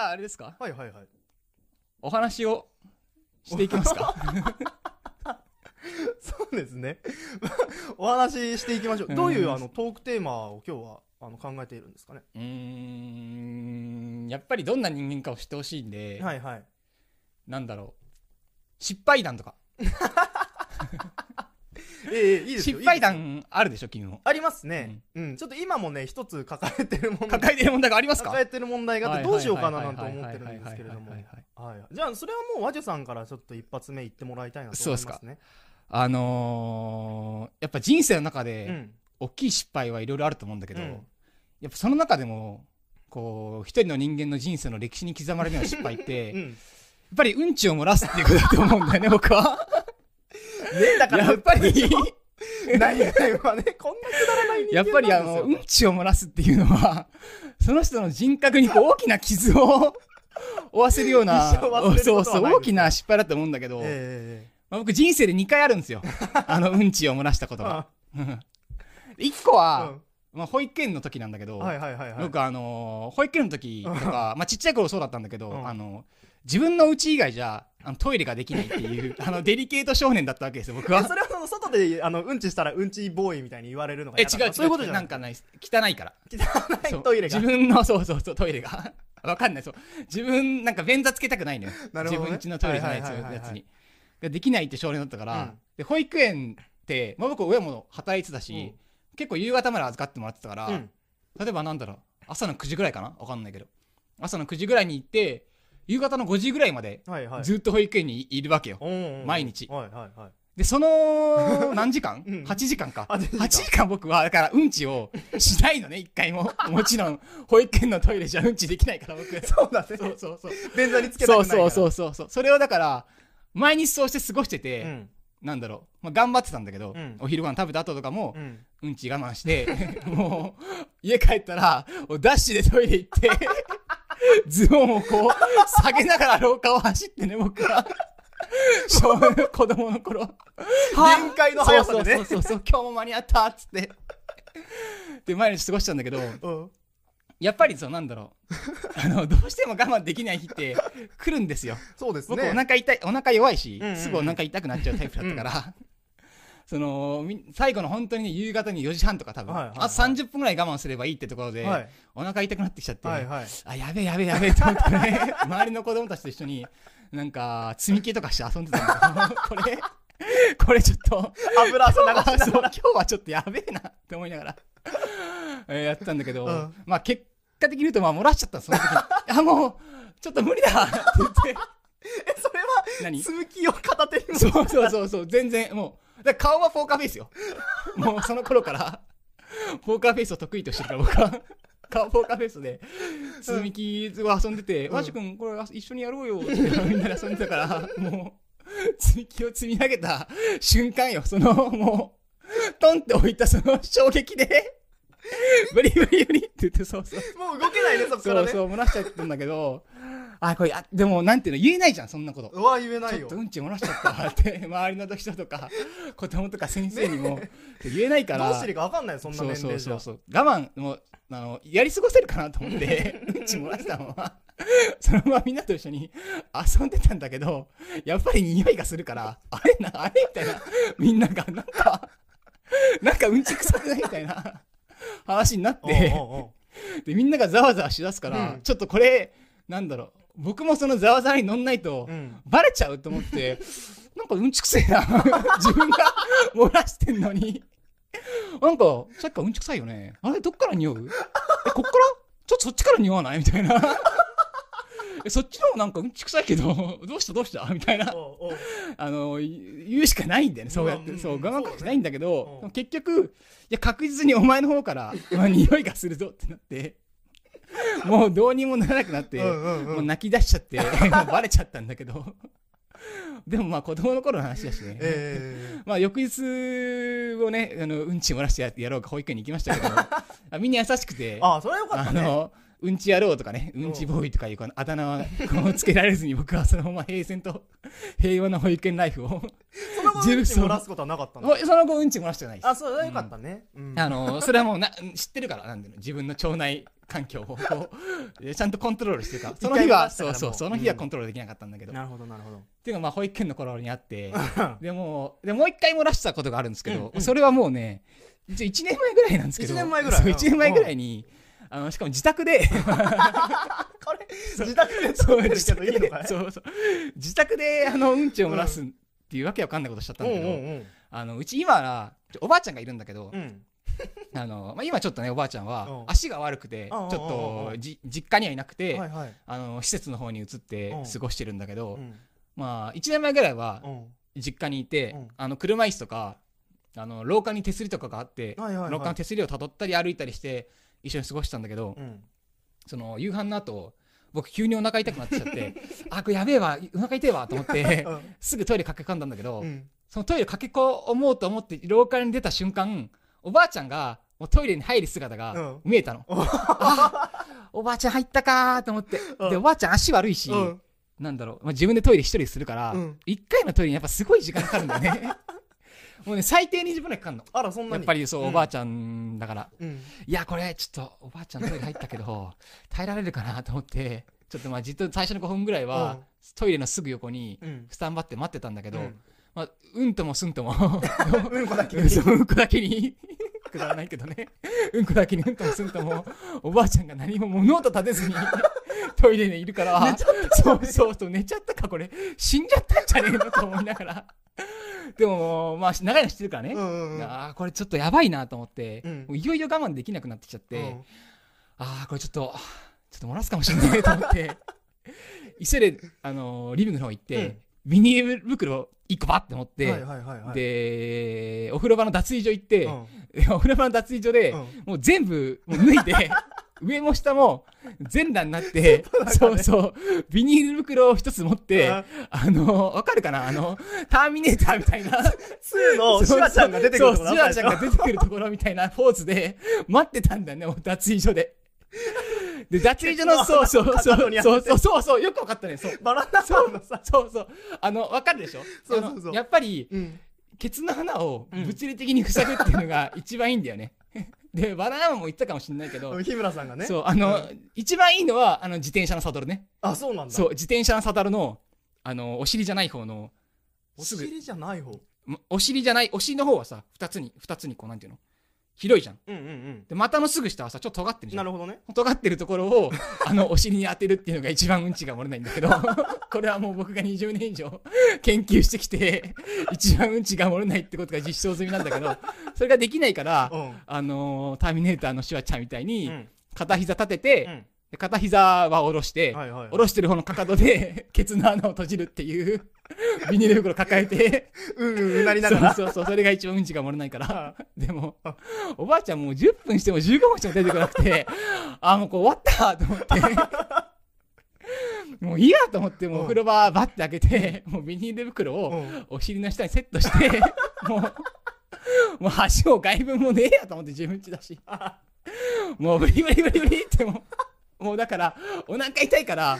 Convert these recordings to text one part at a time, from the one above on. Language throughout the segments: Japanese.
ゃああれですか？はいはいはい。お話をしていきますか？そうですね。お話ししていきましょう、うん。どういうあのトークテーマを今日はあの考えているんですかね？うーん。やっぱりどんな人間かを知ってほしいんで、はいはい。なんだろう。失敗談とか ええいいですよ失敗談あるでしょ君も。ありますね、うん。ちょっと今もね一つ抱えてる問題抱えてる問題がありますか？抱えてる問題があってどうしようかななんて思ってるんはいですけれども。じゃあそれはもう和女さんからちょっと一発目言ってもらいたいなと思いますねあのーやっぱ人生の中で、うん大きい失敗はいろいろあると思うんだけど、うんやっぱその中でもこう一人の人間の人生の歴史に刻まれるような失敗って、やっうんぱりうんちを漏らすっていうことだと思うんだよね僕はねだからやっぱり。何が今ねこんなくだらない人やっぱりあのうんちを漏らすっていうのはその人の人格にこう大きな傷を 負わせるようなそうそう大きな失敗だと思うんだけど、えまあ、僕人生で2回あるんですよ。あのうんちを漏らしたことえが1 個あは、まあ、保育園の時なんだけど、うんはいはいはいはい。僕あのー保育園の時とか、まあ、ちっちゃい頃そうだったんだけど、うん。あの自分の家以外じゃあのトイレができないっていう あのデリケート少年だったわけですよ僕は。えそれはその外であのうんちしたらうんちボーイみたいに言われるのがえ嫌だ違うそういうことじゃなんかない汚いから。汚そいう。トイレが。自分の そうそうそうトイレが。わかんないそう。自分なんか便座つけたくないのよ、なるほどね。自分家のトイレじゃないやつに。ができないって少年だったから、うん。で保育園って、まあ、僕親も働いてたし、うん。結構夕方まで預かってもらってたから、うん。例えばなんだろう朝の9時ぐらいかな？わかんないけど。朝の9時ぐらいに行って夕方の5時ぐらいまでずっと保育園にいるわけよ、毎日。でその何時間、うん ?8 時間か。8時間8時間僕はだからうんちをしないのね一回も。もちろん保育園のトイレじゃうんちできないから僕。そうだね。そうそうそう。便座につけたくそないそうそうそうそう。それをだから毎日そうして過ごしてて、うん。なんだろう、まあ、頑張ってたんだけど、うん。お昼ご飯食べた後とかもう、ん。うんち我慢して、もう、家帰ったら、ダッシュでトイレ行って、ズボンをこう、下げながら廊下を走ってね、僕は。小子供の頃。限界の速さでねそうそうそう今日も間に合ったっつって。で、毎日過ごしてたんだけど、うんやっぱりそう、なんだろう。あの、どうしても我慢できない日って来るんですよ。僕、そうですねお腹痛い、お腹弱いし、うんうんうんすぐお腹痛くなっちゃうタイプだったから、そのみ最後の本当にね夕方に4時半とか多分、はいはいはい。あと30分ぐらい我慢すればいいってところで、はい。お腹痛くなってきちゃって、はいはい。あやべえやべえやべえと思ってね。周りの子供たちと一緒になんか積み木とかして遊んでたんだけどこれこれちょっと油汗流しう今日はちょっとやべえなって思いながら、えーやってたんだけど、うん。まあ結果的に言うとまあ漏らしちゃったのその時に。あもうちょっと無理だって言って。えそれは何？続きを片手に。そうそうそうそう。全然もうだから顔はポーカーフェイスよ。もうその頃からポーカーフェイスを得意としてるから僕は顔ポーカーフェイスで積み木を遊んでて「うん。マジ君これ一緒にやろうよ」ってみんなで遊んでたからもう積み木を積み上げた瞬間よ。そのもうトンって置いたその衝撃でブリブリブリって言ってそうそう。もう動けないねそこからね。そうそう漏らしちゃったんだけどあこれあでもなんていうの言えないじゃんそんなこと。うわ言えないよ。ちょっとうんち漏らしちゃった。わって周りの人とか子供とか先生にも。言えないから。どうしていいか分かんないよそんな年齢じゃそうそうそうそう。我慢もうあのやり過ごせるかなと思って うんち漏らしたままそのままみんなと一緒に遊んでたんだけどやっぱり匂いがするからあれなあれみたいな。みんながなんかなんかうんち臭くないみたいな。話になって。でみんながざわざわしだすから、うん。ちょっとこれなんだろう僕もそのざわざわに乗んないと、うん。バレちゃうと思って なんかうんちくせえな。自分が 漏らしてんのに。なんかさっきからうんちくさいよね。あれどっから匂う？えこっから？ちょっとそっちから匂わない？みたいな。えそっちの方なんかうんちくさいけどどうした？どうした？みたいな。あの言言うしかないんだよね。そうやって、うんそう我うん慢かしないんだけど、うん結局いや確実にお前の方から、まあ、匂いがするぞってなって もうどうにもならなくなって、うんうんうん。もう泣き出しちゃって もうバレちゃったんだけど。でもまあ子供の頃の話だしね、え まあ翌日をねあのうんち漏らしてややろうか保育園に行きましたけどあみんな優しくて。ー、あそれはよかったね。あのうんち野郎とかね、うん。ちボーイとかいうこのあだ名はつけられずに僕はそのまま平然と 平和な保育園ライフをその後うんち漏らすことはなかったの？おその後うんち漏らしてないです。あそうよかったね、うん。あのそれはもうな知ってるからなんていうの自分の腸内環境をこう ちゃんとコントロールしてるから。その日は一回漏らしたからもう。そうそうその日はコントロールできなかったんだけど、っなるほどなるほど。ていうのがまあ保育園の頃にあってでもでもう一回漏らしたことがあるんですけど、それはもうね一応1年前ぐらいなんですけど一年前ぐらい。そう1年前ぐらいにあのしかも自宅で。これ自宅でそう撮ってるけどいいのかいそうそう自宅であのうんちを漏らすっていうわけわかんないことしちゃったんだけど、うんあのうち今はおばあちゃんがいるんだけど、うん。う んあのまあ、今ちょっとねおばあちゃんはうん。足が悪くてちうんょっとじ実家にはいなくて、はいはい。あの施設の方に移ってうん。過ごしてるんだけど、うん。まあ1年前ぐらいはうん。実家にいて、うん。あの車椅子とかあの廊下に手すりとかがあって、はいはいはい。廊下の手すりをたどったり歩いたりして一緒に過ごしてたんだけど、うん。その夕飯の後僕急にお腹痛くなっちゃって あこれやべえわお腹痛いわと思ってうん。すぐトイレ駆け込んだんだけど、うん。そのトイレ駆け込もうと思って廊下に出た瞬間おばあちゃんがもうトイレに入る姿がうん。見えたの、あおばあちゃん入ったかーと思って。うん。でおばあちゃん足悪いし、うん。なんだろう、まあ、自分でトイレ一人するから、うん。一1回のトイレにやっぱすごい時間かかるんだよねもうね最低20分ぐらいかかるの。あらそんなに？やっぱりそう、うん。おばあちゃんだから。うん。いやこれちょっとおばあちゃんトイレ入ったけど 耐えられるかなと思ってちょっとまあじっと最初の5分ぐらいは、うん。トイレのすぐ横にうん。スタンバって待ってたんだけど、うん。まあ、うんともすんとも。うんこだけうんそううんこだけに。くだらないけどね。うんこだけにうんともすんとも。おばあちゃんが何も物音立てずにトイレにいるから。寝ちそうそうそう寝ちゃったかこれ。死んじゃったんじゃねえのと思いながらでもまあ長いの知ってるからね、うんうんうん。ああこれちょっとやばいなと思って、うん。いよいよ我慢できなくなってきちゃって、うん。ああこれちょっとちょっと漏らすかもしれないと思って。急いで、あのーリビングの方行って、うん。ビニール袋1個バッて持って、はいはいはいはい。でお風呂場の脱衣所行って、うん。お風呂場の脱衣所で、うん。もう全部もう脱いで 上も下も全裸になってそうそう。ビニール袋を一つ持ってうんあのわかるかな？あのターミネーターみたいな。2のシュワちゃんが出てくるところシュワちゃんが出てくるところみたいなポーズで待ってたんだよね脱衣所で。で 脱衣所のそうそうそうそうそうそうよくわかったね。そう。バナナマンそうそうあのわかるでしょ？そうそうそう。やっぱりうん。ケツの穴をうん。物理的に塞ぐっていうのが一番いいんだよね。で、バナナマンも言ったかもしれないけど、日村さんがね。そう、あの、うん。一番いいのは、あの、自転車のサドルね。あそうなんだ。そう、自転車のサドルの、あの、お尻じゃない方の、お尻じゃない方。お尻じゃない、お尻の方はさ、二つに、二つにこう、なんていうの？広いじゃん。うんうんで、股のすぐ下はさ、ちょっと尖ってるうんじゃ。なんるほどね。尖ってるところを、あの、お尻に当てるっていうのが一番うんちが漏れないんだけど、これはもう僕が20年以上研究してきて、一番うんちが漏れないってことが実証済みなんだけど、それができないから、うん。あのーターミネーターのシュワちゃんみたいに、うん。片膝立てて、うん。で片膝は下ろして、はいはいはい。下ろしてる方のかかとで、ケツの穴を閉じるっていう、ビニール袋抱えて、うんうんうなりなそうがら。そうそう、それが一番うんちが漏れないから、でもあ、おばあちゃんもう10分しても15分しても出てこなくて、あ、もうこう終わったと思って、もういいやと思って、もううん。お風呂場バッて開けて、もうビニール袋をうん。お尻の下にセットして、もう、もう足も外分もねえやと思って自分ちだし。もうブリブリブリブリってもう、もうだから、お腹痛いから、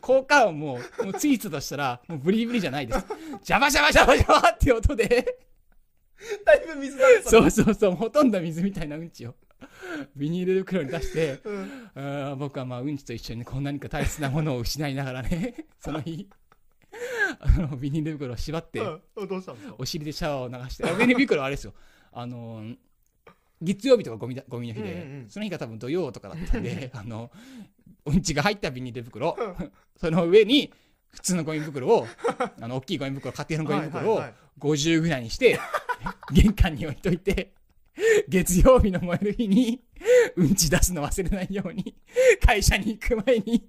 効果音も、もうツイートとしたら、もうブリブリじゃないです。ジャバジャバジャバジャバっていう音で、だいぶ水だねそうそうそう、ほとんど水みたいなうんちを、ビニール袋に出して、うん。あー僕はまあうんちと一緒にこう何か大切なものを失いながらね、その日、あのビニール袋を縛って、お尻でシャワーを流して、あビニール袋はあれですよ、あのー月曜日とかゴミだゴミの日で、うんうんうん。その日が多分土曜とかだったんで、あの、うんちが入ったビニール袋、その上に普通のゴミ袋を、あの、大きいゴミ袋、家庭のゴミ袋をはいはいはい。50ぐらいにして、玄関に置いといて、月曜日の燃える日に、うんち出すの忘れないように、会社に行く前に、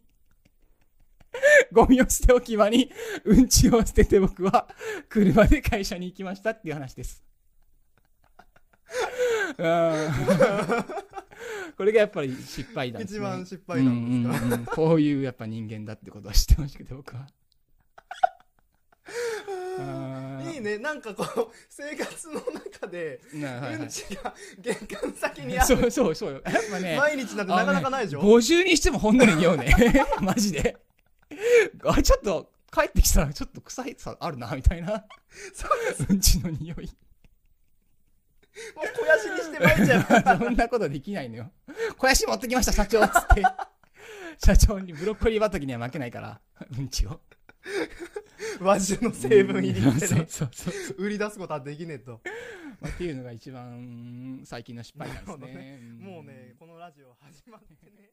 ゴミを捨て置き場に、うんちを捨てて僕は、車で会社に行きましたっていう話です。うん。これがやっぱり失敗談です、ね。一番失敗談ですか？うんうんうん。こういうやっぱ人間だってことは知ってほしくて僕は。うんいにね。なんかこう生活の中でうんちが玄関先にある。そうそうそう。よやっぱね毎日なんてなかなかないでしょ、50にしてもほんのり匂うね。マジで。あちょっと帰ってきたらちょっと臭いさあるなみたいな。うんちの匂いもう肥やしにしてまいっちゃうそんなことできないのよ。肥やし持ってきました社長。っつって。社長にブロッコリー畑には負けないから。うんちを。和種の成分入りって売り出すことはできねえと。まあっていうのが一番最近の失敗なんですなるほどね。もうねこのラジオ始まってね